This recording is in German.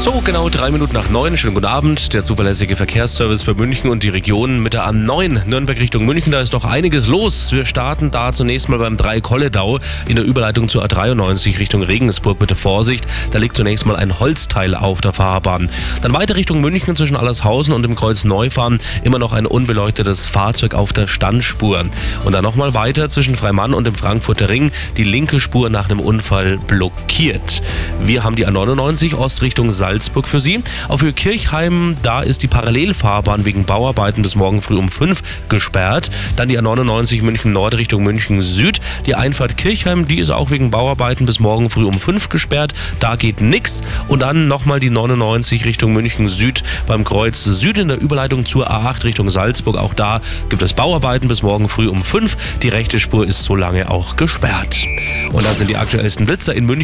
So, genau drei Minuten nach neun. Schönen guten Abend. Der zuverlässige Verkehrsservice für München und die Region mit der A9 Nürnberg Richtung München. Da ist doch einiges los. Wir starten da zunächst mal beim Drei-Kolledau in der Überleitung zur A93 Richtung Regensburg. Bitte Vorsicht. Da liegt zunächst mal ein Holzteil auf der Fahrbahn. Dann weiter Richtung München zwischen Allershausen und dem Kreuz Neufahren. Immer noch ein unbeleuchtetes Fahrzeug auf der Standspur. Und dann nochmal weiter zwischen Freimann und dem Frankfurter Ring. Die linke Spur nach einem Unfall blockiert. Wir haben die A99 Ostrichtung Salzburg für Sie. Auch für Kirchheim, da ist die Parallelfahrbahn wegen Bauarbeiten bis morgen früh um 5 gesperrt. Dann die A99 München Nord Richtung München Süd. Die Einfahrt Kirchheim, die ist auch wegen Bauarbeiten bis morgen früh um 5 gesperrt. Da geht nichts. Und dann nochmal die 99 Richtung München Süd beim Kreuz Süd in der Überleitung zur A8 Richtung Salzburg. Auch da gibt es Bauarbeiten bis morgen früh um 5. Die rechte Spur ist so lange auch gesperrt. Und das sind die aktuellsten Blitzer in München.